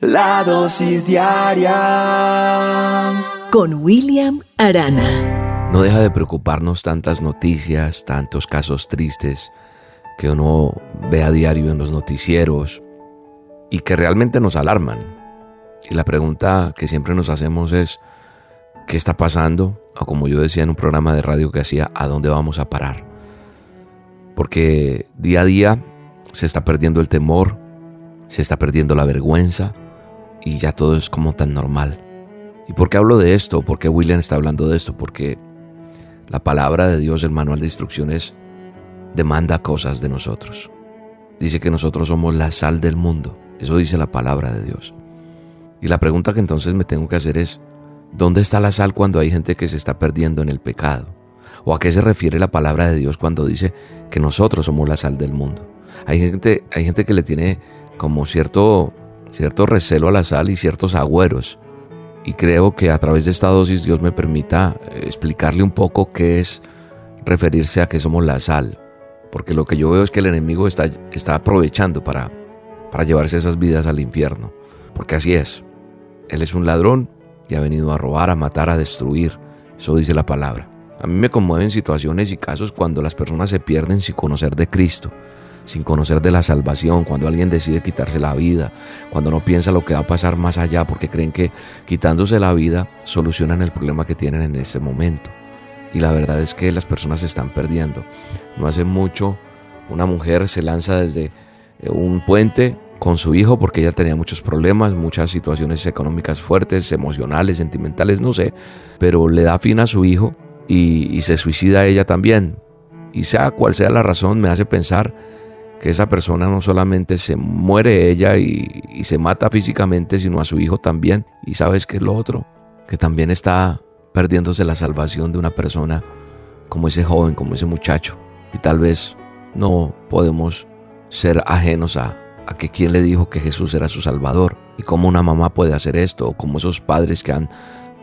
La dosis diaria con William Arana. No deja de preocuparnos tantas noticias, tantos casos tristes que uno ve a diario en los noticieros y que realmente nos alarman. Y la pregunta que siempre nos hacemos es, ¿qué está pasando? O como yo decía en un programa de radio que hacía, ¿a dónde vamos a parar? Porque día a día se está perdiendo el temor, se está perdiendo la vergüenza, y ya todo es como tan normal. ¿Y por qué hablo de esto? ¿Por qué William está hablando de esto? Porque la palabra de Dios, el manual de instrucciones, demanda cosas de nosotros. Dice que nosotros somos la sal del mundo. Eso dice la palabra de Dios. Y la pregunta que entonces me tengo que hacer es, ¿dónde está la sal cuando hay gente que se está perdiendo en el pecado? ¿O a qué se refiere la palabra de Dios cuando dice que nosotros somos la sal del mundo? Hay gente, hay gente que le tiene como cierto cierto recelo a la sal y ciertos agüeros. Y creo que a través de esta dosis Dios me permita eh, explicarle un poco qué es referirse a que somos la sal. Porque lo que yo veo es que el enemigo está, está aprovechando para, para llevarse esas vidas al infierno. Porque así es. Él es un ladrón y ha venido a robar, a matar, a destruir. Eso dice la palabra. A mí me conmueven situaciones y casos cuando las personas se pierden sin conocer de Cristo sin conocer de la salvación, cuando alguien decide quitarse la vida, cuando no piensa lo que va a pasar más allá, porque creen que quitándose la vida solucionan el problema que tienen en ese momento. Y la verdad es que las personas se están perdiendo. No hace mucho una mujer se lanza desde eh, un puente con su hijo porque ella tenía muchos problemas, muchas situaciones económicas fuertes, emocionales, sentimentales, no sé, pero le da fin a su hijo y, y se suicida ella también. Y sea cual sea la razón, me hace pensar que esa persona no solamente se muere ella y, se mata físicamente, sino a su hijo también. Y sabes qué es lo otro, que también está perdiéndose la salvación de una persona como ese joven, como ese muchacho. Y tal vez no podemos ser ajenos a, a que quién le dijo que Jesús era su Salvador y cómo una mamá puede hacer esto, o como esos padres que han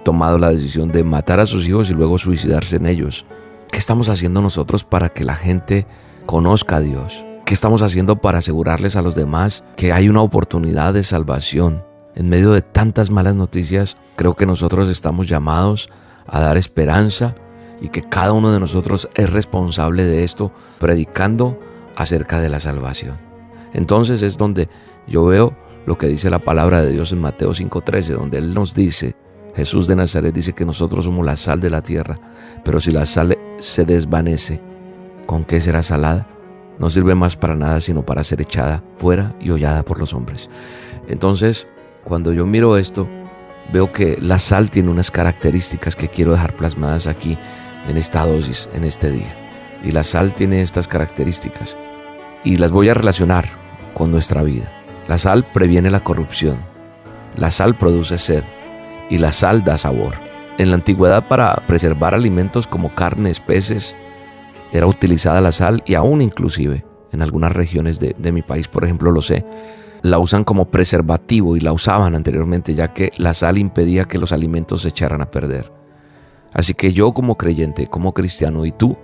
tomado la decisión de matar a sus hijos y luego suicidarse en ellos. ¿Qué estamos haciendo nosotros para que la gente conozca a Dios? ¿Qué estamos haciendo para asegurarles a los demás que hay una oportunidad de salvación? En medio de tantas malas noticias, creo que nosotros estamos llamados a dar esperanza y que cada uno de nosotros es responsable de esto, predicando acerca de la salvación. Entonces es donde yo veo lo que dice la palabra de Dios en Mateo 5:13, donde Él nos dice, Jesús de Nazaret dice que nosotros somos la sal de la tierra, pero si la sal se desvanece, ¿con qué será salada? No sirve más para nada sino para ser echada fuera y hollada por los hombres. Entonces, cuando yo miro esto, veo que la sal tiene unas características que quiero dejar plasmadas aquí en esta dosis, en este día. Y la sal tiene estas características y las voy a relacionar con nuestra vida. La sal previene la corrupción, la sal produce sed y la sal da sabor. En la antigüedad para preservar alimentos como carnes, peces, era utilizada la sal y aún inclusive en algunas regiones de, mi país, por ejemplo, lo sé, la usan como preservativo y la usaban anteriormente ya que la sal impedía que los alimentos se echaran a perder. Así que yo como creyente, como cristiano y tú,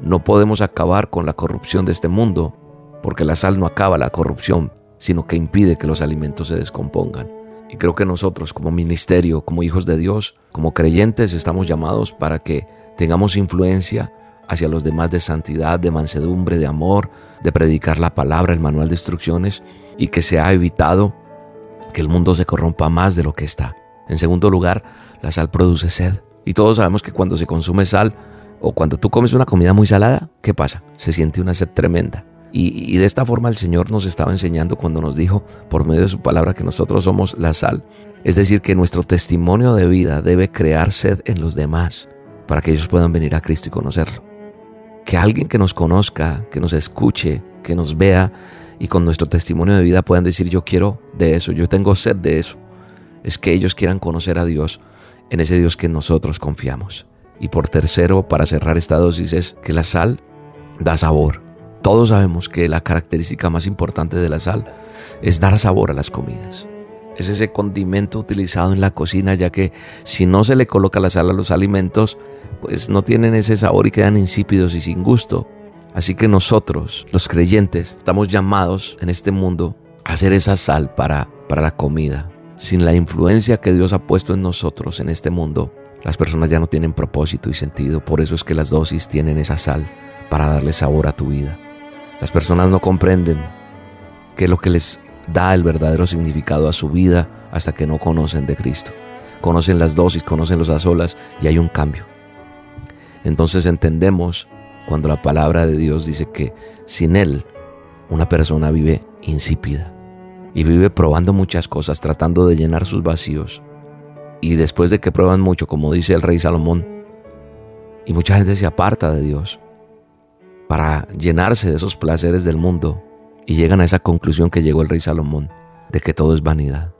no podemos acabar con la corrupción de este mundo, porque la sal no acaba la corrupción, sino que impide que los alimentos se descompongan. Y creo que nosotros como ministerio, como hijos de Dios, como creyentes, estamos llamados para que tengamos influencia hacia los demás de santidad, de mansedumbre, de amor, de predicar la palabra, el manual de instrucciones y que se ha evitado que el mundo se corrompa más de lo que está. En segundo lugar, la sal produce sed. Y todos sabemos que cuando se consume sal o cuando tú comes una comida muy salada, ¿qué pasa? Se siente una sed tremenda. Y, y, de esta forma el Señor nos estaba enseñando cuando nos dijo por medio de su palabra que nosotros somos la sal. Es decir, que nuestro testimonio de vida debe crear sed en los demás para que ellos puedan venir a Cristo y conocerlo que alguien que nos conozca, que nos escuche, que nos vea y con nuestro testimonio de vida puedan decir yo quiero de eso, yo tengo sed de eso. Es que ellos quieran conocer a Dios en ese Dios que nosotros confiamos. Y por tercero, para cerrar esta dosis, es que la sal da sabor. Todos sabemos que la característica más importante de la sal es dar sabor a las comidas. Es ese condimento utilizado en la cocina, ya que si no se le coloca la sal a los alimentos, pues no tienen ese sabor y quedan insípidos y sin gusto. Así que nosotros, los creyentes, estamos llamados en este mundo a hacer esa sal para, para la comida. Sin la influencia que Dios ha puesto en nosotros en este mundo, las personas ya no tienen propósito y sentido. Por eso es que las dosis tienen esa sal para darle sabor a tu vida. Las personas no comprenden qué es lo que les da el verdadero significado a su vida hasta que no conocen de Cristo. Conocen las dosis, conocen los azolas y hay un cambio. Entonces entendemos cuando la palabra de Dios dice que sin Él una persona vive insípida y vive probando muchas cosas, tratando de llenar sus vacíos. Y después de que prueban mucho, como dice el rey Salomón, y mucha gente se aparta de Dios para llenarse de esos placeres del mundo y llegan a esa conclusión que llegó el rey Salomón, de que todo es vanidad.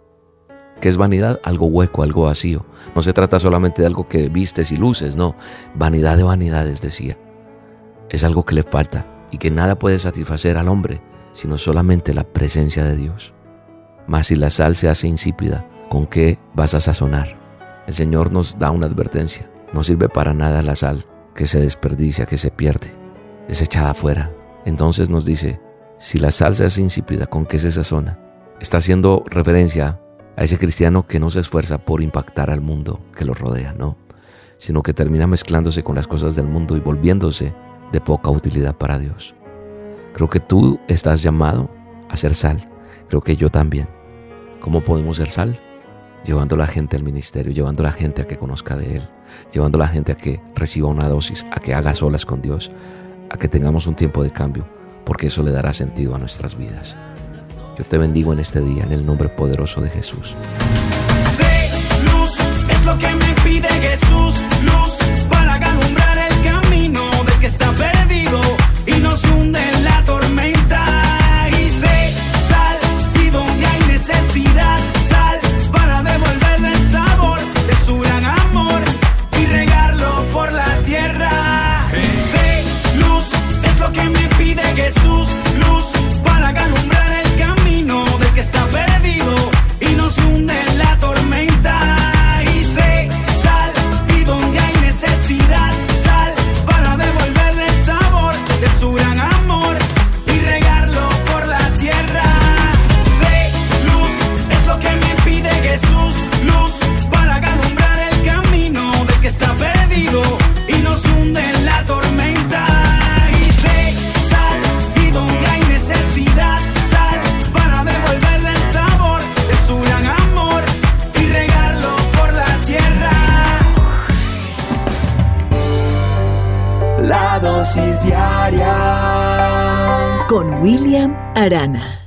¿Qué es vanidad? Algo hueco, algo vacío. No se trata solamente de algo que vistes y luces, no. Vanidad de vanidades, decía. Es algo que le falta y que nada puede satisfacer al hombre, sino solamente la presencia de Dios. Mas si la sal se hace insípida, ¿con qué vas a sazonar? El Señor nos da una advertencia. No sirve para nada la sal que se desperdicia, que se pierde, es echada afuera. Entonces nos dice, si la sal se hace insípida, ¿con qué se sazona? Está haciendo referencia a ese cristiano que no se esfuerza por impactar al mundo que lo rodea, no, sino que termina mezclándose con las cosas del mundo y volviéndose de poca utilidad para Dios. Creo que tú estás llamado a ser sal, creo que yo también. ¿Cómo podemos ser sal? Llevando a la gente al ministerio, llevando a la gente a que conozca de Él, llevando a la gente a que reciba una dosis, a que haga solas con Dios, a que tengamos un tiempo de cambio, porque eso le dará sentido a nuestras vidas. Yo te bendigo en este día, en el nombre poderoso de Jesús. Sé luz, es lo que me pide Jesús, luz para alumbrar el camino del que está perdido y nos hunde Con William Arana.